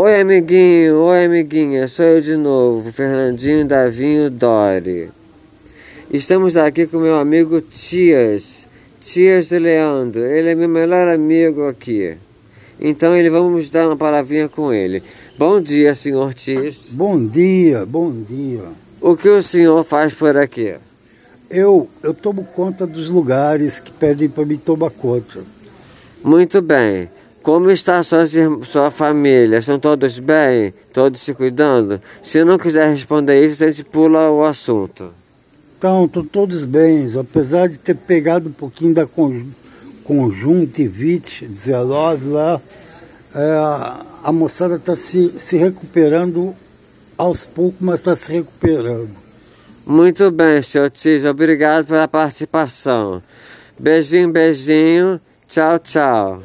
Oi, amiguinho, oi, amiguinha, sou eu de novo, Fernandinho Davinho Dori. Estamos aqui com meu amigo Tias, Tias de Leandro, ele é meu melhor amigo aqui. Então ele vamos dar uma palavrinha com ele. Bom dia, senhor Tias. Bom dia, bom dia. O que o senhor faz por aqui? Eu, eu tomo conta dos lugares que pedem para mim tomar conta. Muito bem. Como está sua, sua família? Estão todos bem? Todos se cuidando? Se não quiser responder isso, a gente pula o assunto. Então, estão todos bem, apesar de ter pegado um pouquinho da conjuntivite 19 lá, é, a moçada está se, se recuperando aos poucos, mas está se recuperando. Muito bem, senhor Tis, obrigado pela participação. Beijinho, beijinho, tchau, tchau.